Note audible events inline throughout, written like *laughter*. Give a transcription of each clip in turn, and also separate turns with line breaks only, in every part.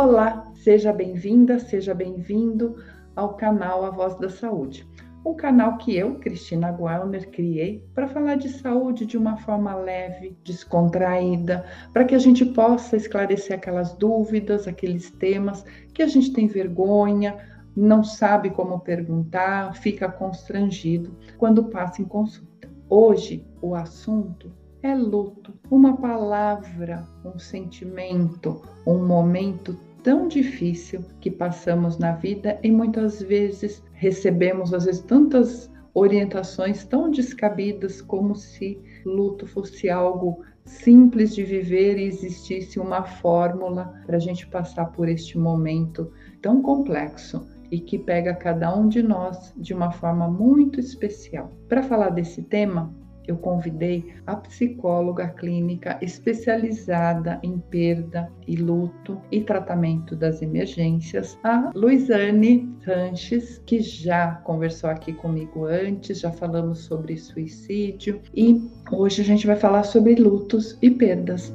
Olá, seja bem-vinda, seja bem-vindo ao canal A Voz da Saúde. Um canal que eu, Cristina Guelner, criei para falar de saúde de uma forma leve, descontraída, para que a gente possa esclarecer aquelas dúvidas, aqueles temas que a gente tem vergonha, não sabe como perguntar, fica constrangido quando passa em consulta. Hoje, o assunto é luto, uma palavra, um sentimento, um momento tão difícil que passamos na vida e muitas vezes recebemos às vezes tantas orientações tão descabidas como se luto fosse algo simples de viver e existisse uma fórmula para a gente passar por este momento tão complexo e que pega cada um de nós de uma forma muito especial. Para falar desse tema, eu convidei a psicóloga clínica especializada em perda e luto e tratamento das emergências, a Luizane Sanches, que já conversou aqui comigo antes, já falamos sobre suicídio e hoje a gente vai falar sobre lutos e perdas.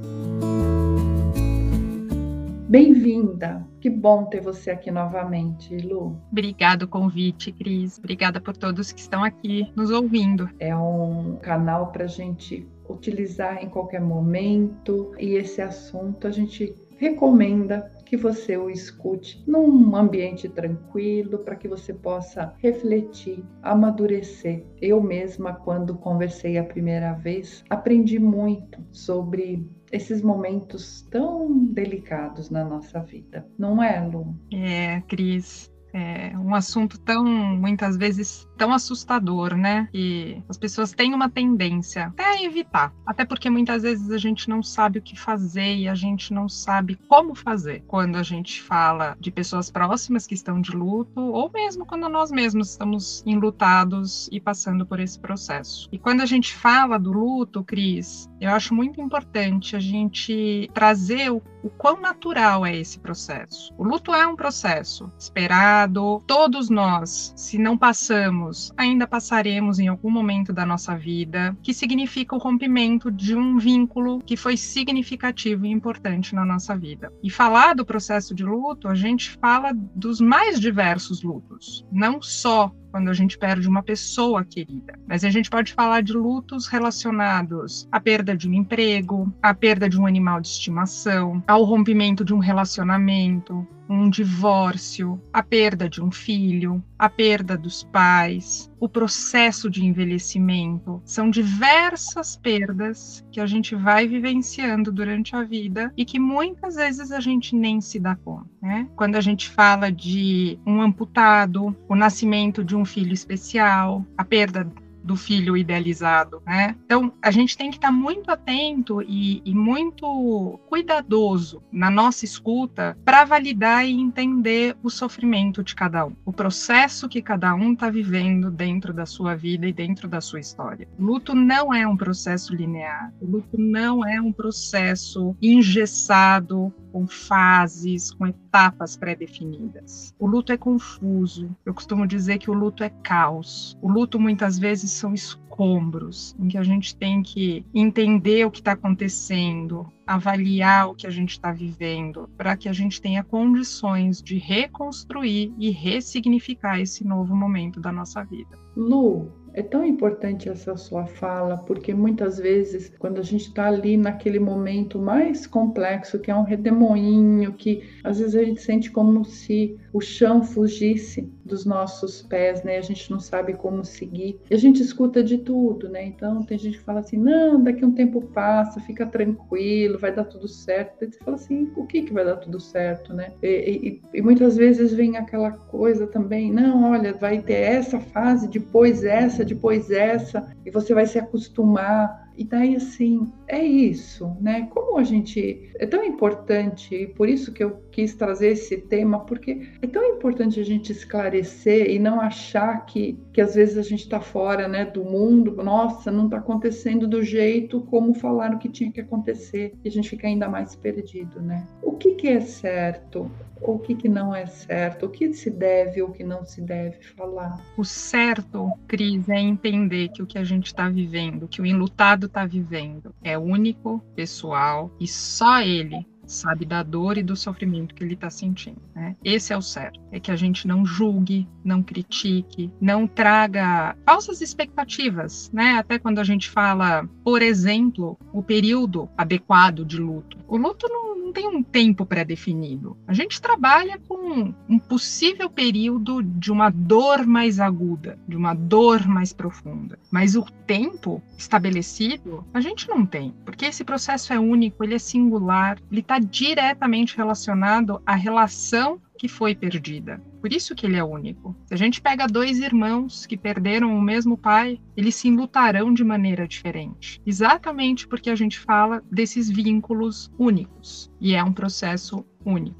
Bem-vinda! Que bom ter você aqui novamente, Lu.
Obrigada o convite, Cris. Obrigada por todos que estão aqui nos ouvindo.
É um canal para a gente utilizar em qualquer momento e esse assunto a gente recomenda que você o escute num ambiente tranquilo para que você possa refletir, amadurecer. Eu mesma, quando conversei a primeira vez, aprendi muito sobre esses momentos tão delicados na nossa vida, não é, Lu?
É, Cris. É um assunto tão, muitas vezes, tão assustador, né? E as pessoas têm uma tendência até a evitar. Até porque muitas vezes a gente não sabe o que fazer e a gente não sabe como fazer quando a gente fala de pessoas próximas que estão de luto ou mesmo quando nós mesmos estamos enlutados e passando por esse processo. E quando a gente fala do luto, Cris, eu acho muito importante a gente trazer o, o quão natural é esse processo. O luto é um processo esperado todos nós, se não passamos, ainda passaremos em algum momento da nossa vida, que significa o rompimento de um vínculo que foi significativo e importante na nossa vida. E falar do processo de luto, a gente fala dos mais diversos lutos, não só quando a gente perde uma pessoa querida. Mas a gente pode falar de lutos relacionados à perda de um emprego, à perda de um animal de estimação, ao rompimento de um relacionamento, um divórcio, a perda de um filho, a perda dos pais, o processo de envelhecimento. São diversas perdas que a gente vai vivenciando durante a vida e que muitas vezes a gente nem se dá conta. Né? Quando a gente fala de um amputado, o nascimento de um filho especial, a perda do filho idealizado, né? Então, a gente tem que estar muito atento e, e muito cuidadoso na nossa escuta para validar e entender o sofrimento de cada um, o processo que cada um está vivendo dentro da sua vida e dentro da sua história. Luto não é um processo linear, luto não é um processo engessado, com fases, com etapas pré-definidas. O luto é confuso. Eu costumo dizer que o luto é caos. O luto muitas vezes são escombros, em que a gente tem que entender o que está acontecendo, avaliar o que a gente está vivendo, para que a gente tenha condições de reconstruir e ressignificar esse novo momento da nossa vida.
Lu, é tão importante essa sua fala, porque muitas vezes, quando a gente está ali naquele momento mais complexo, que é um redemoinho, que às vezes a gente sente como se o chão fugisse dos nossos pés, né? A gente não sabe como seguir. E a gente escuta de tudo, né? Então tem gente que fala assim: não, daqui um tempo passa, fica tranquilo, vai dar tudo certo. E você fala assim: o que, que vai dar tudo certo, né? E, e, e muitas vezes vem aquela coisa também: não, olha, vai ter essa fase, depois essa, depois essa, e você vai se acostumar e daí, assim, é isso, né? Como a gente. É tão importante, e por isso que eu quis trazer esse tema, porque é tão importante a gente esclarecer e não achar que, que às vezes a gente está fora né, do mundo, nossa, não está acontecendo do jeito como falaram que tinha que acontecer, e a gente fica ainda mais perdido, né? O que, que é certo? o que, que não é certo, o que se deve ou que não se deve falar.
O certo, Cris, é entender que o que a gente está vivendo, que o enlutado está vivendo, é único, pessoal e só ele sabe da dor e do sofrimento que ele está sentindo. Né? Esse é o certo. É que a gente não julgue, não critique, não traga falsas expectativas, né? Até quando a gente fala, por exemplo, o período adequado de luto. O luto não tem um tempo pré-definido. A gente trabalha com um possível período de uma dor mais aguda, de uma dor mais profunda. Mas o tempo estabelecido a gente não tem, porque esse processo é único, ele é singular, ele está diretamente relacionado à relação que foi perdida. Por isso que ele é único. Se a gente pega dois irmãos que perderam o mesmo pai, eles se lutarão de maneira diferente. Exatamente porque a gente fala desses vínculos únicos. E é um processo único.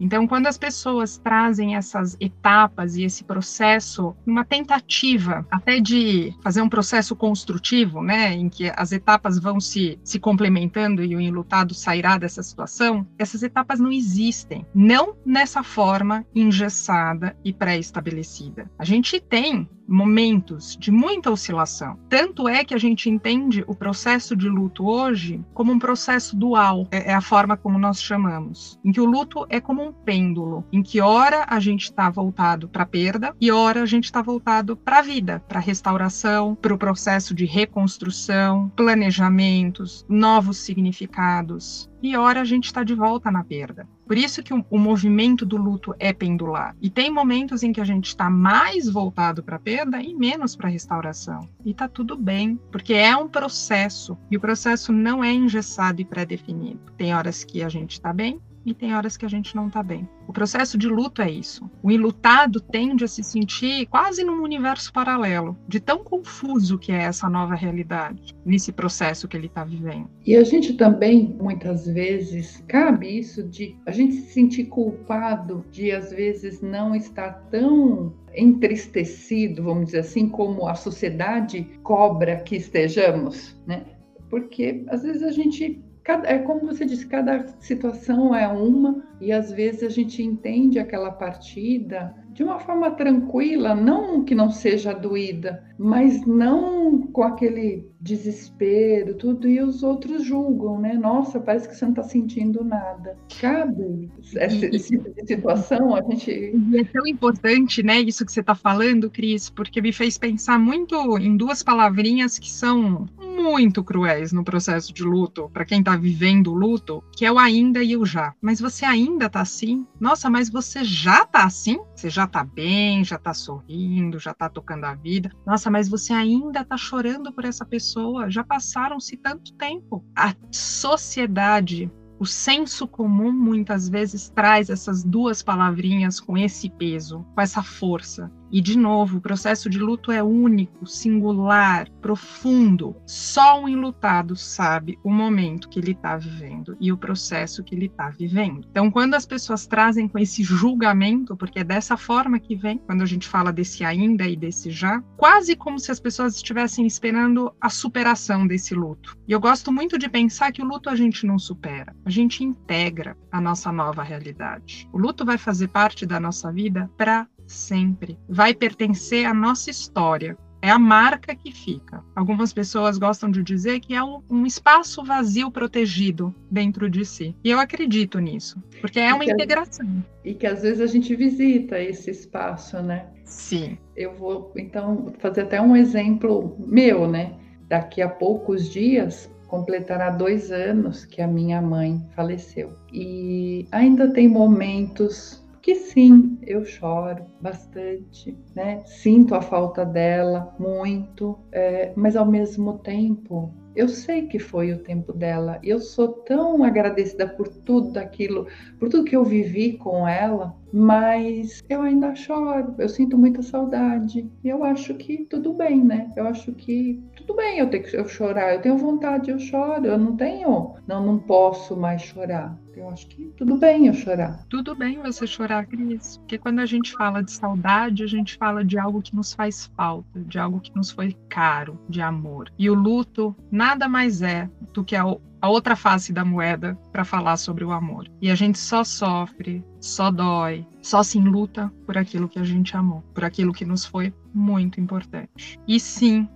Então, quando as pessoas trazem essas etapas e esse processo, uma tentativa até de fazer um processo construtivo, né, em que as etapas vão se, se complementando e o enlutado sairá dessa situação, essas etapas não existem, não nessa forma engessada e pré-estabelecida. A gente tem momentos de muita oscilação. Tanto é que a gente entende o processo de luto hoje como um processo dual, é, é a forma como nós chamamos, em que o luto é como um pêndulo, em que hora a gente está voltado para a perda e hora a gente está voltado para a vida, para restauração, para o processo de reconstrução, planejamentos, novos significados e hora a gente está de volta na perda. Por isso que o, o, movimento do luto é pendular. E tem momentos em que a gente está mais voltado para a perda e menos para a restauração. E está tudo bem, porque é um processo. E o processo não é engessado e pré-definido. Tem horas que a gente está bem, e tem horas que a gente não está bem. O processo de luto é isso. O enlutado tende a se sentir quase num universo paralelo, de tão confuso que é essa nova realidade, nesse processo que ele está vivendo.
E a gente também, muitas vezes, cabe isso de a gente se sentir culpado de, às vezes, não estar tão entristecido, vamos dizer assim, como a sociedade cobra que estejamos, né? Porque às vezes a gente Cada, é como você disse, cada situação é uma e às vezes a gente entende aquela partida de uma forma tranquila, não que não seja doída, mas não com aquele desespero, tudo, e os outros julgam, né? Nossa, parece que você não está sentindo nada. Cabe essa, esse tipo situação, a gente.
E é tão importante, né, isso que você está falando, Cris, porque me fez pensar muito em duas palavrinhas que são muito cruéis no processo de luto, para quem está vivendo o luto, que é o ainda e o já. Mas você ainda está assim? Nossa, mas você já está assim? Você já está bem, já está sorrindo, já está tocando a vida. Nossa, mas você ainda está chorando por essa pessoa? Já passaram-se tanto tempo. A sociedade o senso comum muitas vezes traz essas duas palavrinhas com esse peso, com essa força. E, de novo, o processo de luto é único, singular, profundo. Só um enlutado sabe o momento que ele está vivendo e o processo que ele está vivendo. Então, quando as pessoas trazem com esse julgamento, porque é dessa forma que vem, quando a gente fala desse ainda e desse já, quase como se as pessoas estivessem esperando a superação desse luto. E eu gosto muito de pensar que o luto a gente não supera, a gente integra a nossa nova realidade. O luto vai fazer parte da nossa vida para sempre. Vai pertencer à nossa história. É a marca que fica. Algumas pessoas gostam de dizer que é um, um espaço vazio protegido dentro de si. E eu acredito nisso, porque é uma e integração.
e que às vezes a gente visita esse espaço, né?
Sim.
Eu vou então fazer até um exemplo meu, né? Daqui a poucos dias completará dois anos que a minha mãe faleceu. E ainda tem momentos que sim, eu choro bastante, né? Sinto a falta dela muito, é, mas ao mesmo tempo eu sei que foi o tempo dela. Eu sou tão agradecida por tudo aquilo, por tudo que eu vivi com ela, mas eu ainda choro, eu sinto muita saudade. E eu acho que tudo bem, né? Eu acho que tudo bem eu ter que eu chorar, eu tenho vontade, eu choro, eu não tenho, não, não posso mais chorar. Eu acho que tudo bem eu chorar.
Tudo bem você chorar, Cris. Porque quando a gente fala de saudade, a gente fala de algo que nos faz falta, de algo que nos foi caro, de amor. E o luto nada mais é do que a, outra face da moeda para falar sobre o amor. E a gente só sofre, só dói, só se luta por aquilo que a gente amou, por aquilo que nos foi muito importante. E sim,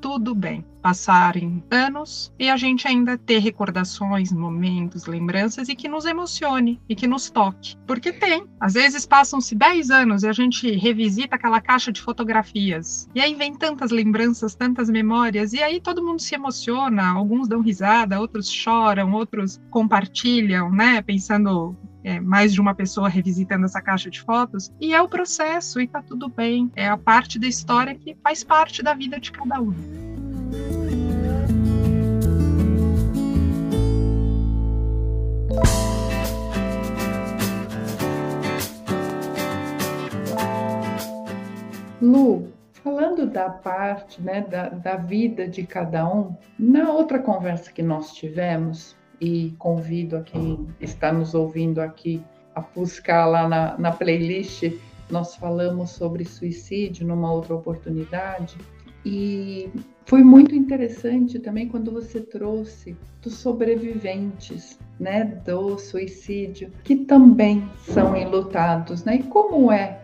tudo bem. Passarem anos e a gente ainda ter recordações, momentos, lembranças e que nos emocione e que nos toque. Porque tem. Às vezes passam-se 10 anos e a gente revisita aquela caixa de fotografias. E aí vem tantas lembranças, tantas memórias, e aí todo mundo se emociona, alguns dão risada, outros choram, outros compartilham, né? Pensando é, mais de uma pessoa revisitando essa caixa de fotos, e é o processo, e tá tudo bem. É a parte da história que faz parte da vida de cada um.
Lu, falando da parte né, da, da vida de cada um, na outra conversa que nós tivemos, e convido a quem está nos ouvindo aqui a buscar lá na, na playlist. Nós falamos sobre suicídio numa outra oportunidade e foi muito interessante também quando você trouxe dos sobreviventes, né, do suicídio, que também são enlutados, né? E como é,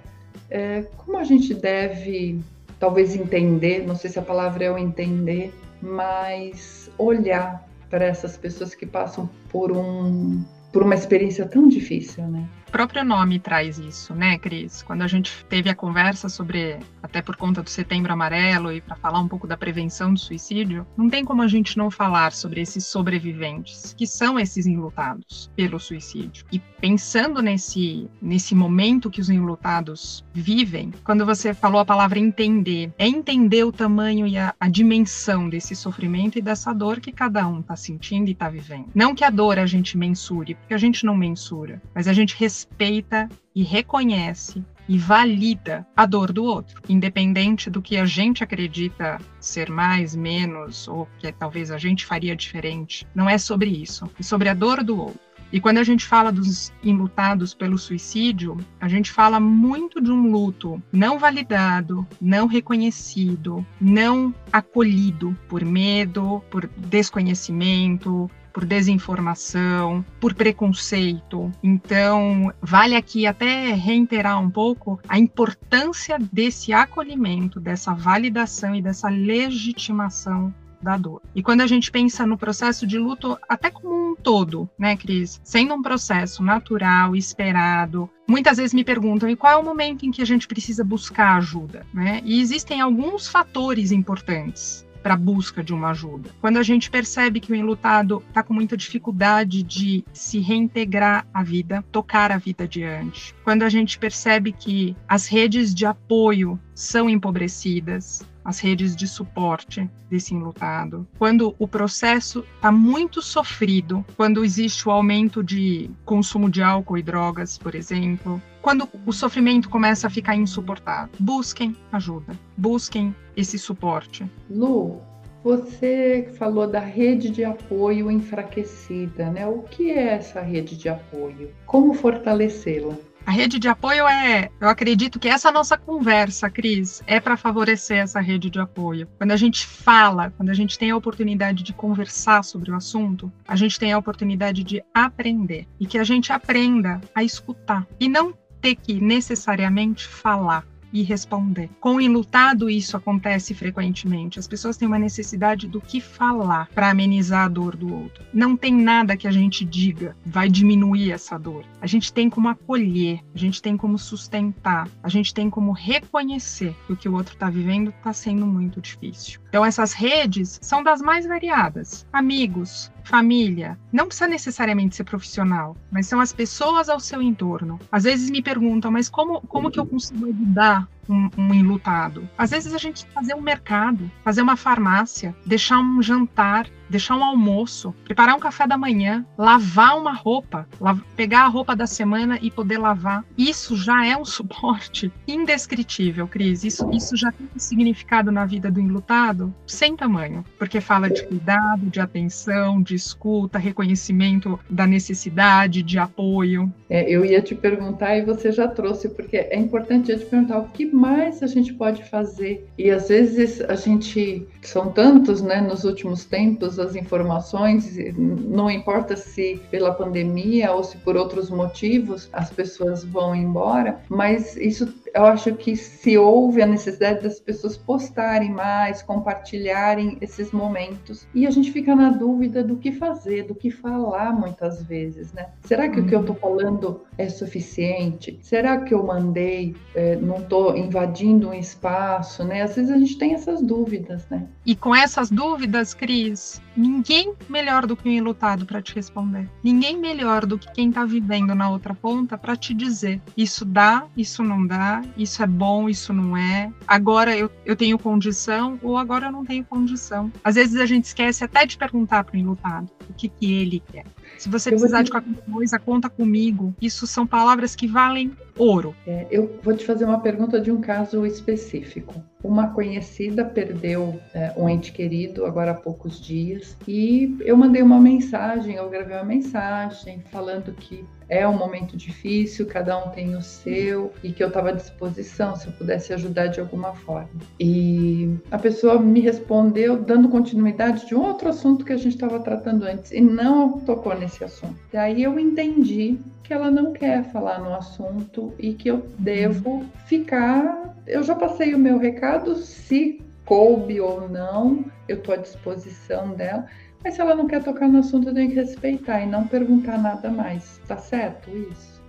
é como a gente deve talvez entender, não sei se a palavra é o entender, mas olhar para essas pessoas que passam por um por uma experiência tão difícil, né?
Próprio nome traz isso, né, Cris? Quando a gente teve a conversa sobre, até por conta do Setembro Amarelo e para falar um pouco da prevenção do suicídio, não tem como a gente não falar sobre esses sobreviventes, que são esses enlutados pelo suicídio. E pensando nesse nesse momento que os enlutados vivem, quando você falou a palavra entender, é entender o tamanho e a, a dimensão desse sofrimento e dessa dor que cada um está sentindo e está vivendo. Não que a dor a gente mensure, porque a gente não mensura, mas a gente respeita e reconhece e valida a dor do outro, independente do que a gente acredita ser mais, menos, ou que talvez a gente faria diferente. Não é sobre isso, é sobre a dor do outro. E quando a gente fala dos enlutados pelo suicídio, a gente fala muito de um luto não validado, não reconhecido, não acolhido por medo, por desconhecimento, por desinformação, por preconceito. Então, vale aqui até reiterar um pouco a importância desse acolhimento, dessa validação e dessa legitimação da dor. E quando a gente pensa no processo de luto, até como um todo, né, Cris? Sendo um processo natural, esperado, muitas vezes me perguntam e qual é o momento em que a gente precisa buscar ajuda, né? E existem alguns fatores importantes para a busca de uma ajuda. Quando a gente percebe que o enlutado está com muita dificuldade de se reintegrar à vida, tocar a vida adiante. Quando a gente percebe que as redes de apoio são empobrecidas, as redes de suporte desse enlutado. Quando o processo está muito sofrido, quando existe o aumento de consumo de álcool e drogas, por exemplo, quando o sofrimento começa a ficar insuportável, busquem ajuda, busquem esse suporte.
Lu, você falou da rede de apoio enfraquecida, né? O que é essa rede de apoio? Como fortalecê-la?
A rede de apoio é, eu acredito que essa nossa conversa, Cris, é para favorecer essa rede de apoio. Quando a gente fala, quando a gente tem a oportunidade de conversar sobre o assunto, a gente tem a oportunidade de aprender. E que a gente aprenda a escutar. E não ter que necessariamente falar e responder. Com o enlutado, isso acontece frequentemente. As pessoas têm uma necessidade do que falar para amenizar a dor do outro. Não tem nada que a gente diga vai diminuir essa dor. A gente tem como acolher, a gente tem como sustentar, a gente tem como reconhecer que o que o outro está vivendo está sendo muito difícil. Então, essas redes são das mais variadas: amigos, família, não precisa necessariamente ser profissional, mas são as pessoas ao seu entorno. Às vezes me perguntam, mas como, como que eu consigo ajudar um, um enlutado? Às vezes a gente fazer um mercado, fazer uma farmácia, deixar um jantar, deixar um almoço, preparar um café da manhã, lavar uma roupa, pegar a roupa da semana e poder lavar. Isso já é um *laughs* suporte indescritível, Cris. Isso, isso já tem um significado na vida do enlutado sem tamanho, porque fala de cuidado, de atenção, de escuta, reconhecimento da necessidade, de apoio.
É, eu ia te perguntar e você já trouxe, porque é importante eu te perguntar o que mais a gente pode fazer. E às vezes a gente, são tantos, né, nos últimos tempos, as informações, não importa se pela pandemia ou se por outros motivos as pessoas vão embora, mas isso eu acho que se houve a necessidade das pessoas postarem mais, compartilharem esses momentos, e a gente fica na dúvida do que fazer, do que falar muitas vezes, né? Será que uhum. o que eu estou falando é suficiente? Será que eu mandei, é, não estou invadindo um espaço, né? Às vezes a gente tem essas dúvidas, né?
E com essas dúvidas, Cris, ninguém melhor do que um enlutado para te responder. Ninguém melhor do que quem está vivendo na outra ponta para te dizer isso dá, isso não dá, isso é bom, isso não é. Agora eu, eu tenho condição ou agora eu não tenho condição. Às vezes a gente esquece até de perguntar para o enlutado o que, que ele quer. Se você precisar de qualquer coisa, conta comigo. Isso são palavras que valem ouro.
É, eu vou te fazer uma pergunta de um caso específico. Uma conhecida perdeu é, um ente querido agora há poucos dias e eu mandei uma mensagem, eu gravei uma mensagem falando que é um momento difícil, cada um tem o seu e que eu estava à disposição se eu pudesse ajudar de alguma forma. E a pessoa me respondeu dando continuidade de um outro assunto que a gente estava tratando antes e não tocou nesse assunto. Daí eu entendi que ela não quer falar no assunto e que eu devo ficar. Eu já passei o meu recado, se coube ou não, eu estou à disposição dela mas se ela não quer tocar no assunto, eu tenho que respeitar e não perguntar nada mais. Tá certo isso?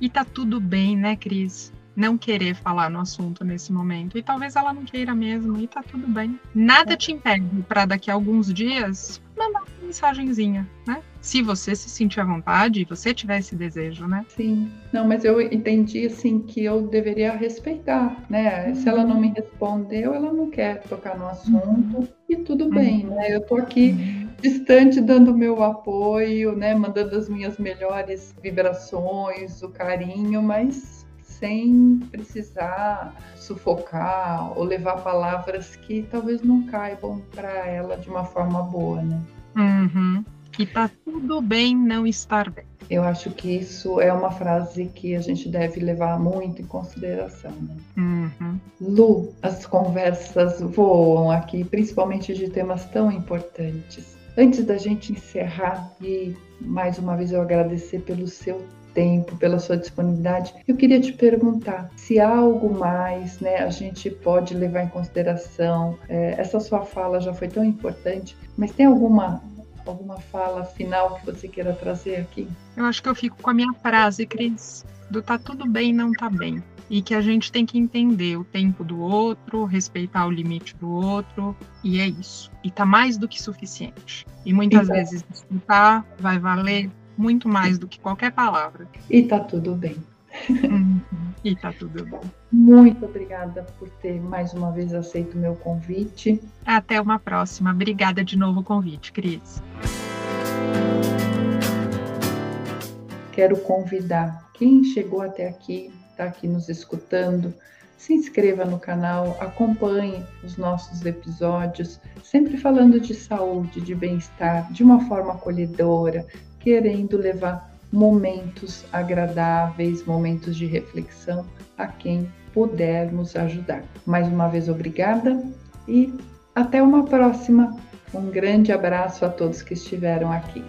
E tá tudo bem, né, Cris? Não querer falar no assunto nesse momento. E talvez ela não queira mesmo, e tá tudo bem. Nada é. te impede para daqui a alguns dias mandar uma mensagenzinha, né? se você se sentir à vontade e você tiver esse desejo, né?
Sim. Não, mas eu entendi assim que eu deveria respeitar, né? Uhum. Se ela não me respondeu, ela não quer tocar no assunto uhum. E tudo bem, né? Eu tô aqui distante dando meu apoio, né, mandando as minhas melhores vibrações, o carinho, mas sem precisar sufocar ou levar palavras que talvez não caibam para ela de uma forma boa, né?
Uhum que tá tudo bem não estar bem.
Eu acho que isso é uma frase que a gente deve levar muito em consideração. Né?
Uhum.
Lu, as conversas voam aqui, principalmente de temas tão importantes. Antes da gente encerrar e mais uma vez eu agradecer pelo seu tempo, pela sua disponibilidade. Eu queria te perguntar se há algo mais, né, a gente pode levar em consideração. É, essa sua fala já foi tão importante, mas tem alguma alguma fala final que você queira trazer aqui?
Eu acho que eu fico com a minha frase, Cris, do tá tudo bem, não tá bem. E que a gente tem que entender o tempo do outro, respeitar o limite do outro, e é isso. E tá mais do que suficiente. E muitas então, vezes escutar vai valer muito mais do que qualquer palavra.
E tá tudo bem.
Uhum. E tá tudo bem.
Muito obrigada por ter mais uma vez aceito o meu convite.
Até uma próxima. Obrigada de novo o convite, Cris.
Quero convidar quem chegou até aqui, está aqui nos escutando, se inscreva no canal, acompanhe os nossos episódios, sempre falando de saúde, de bem-estar, de uma forma acolhedora, querendo levar momentos agradáveis, momentos de reflexão a quem pudermos ajudar. Mais uma vez, obrigada e até uma próxima. Um grande abraço a todos que estiveram aqui.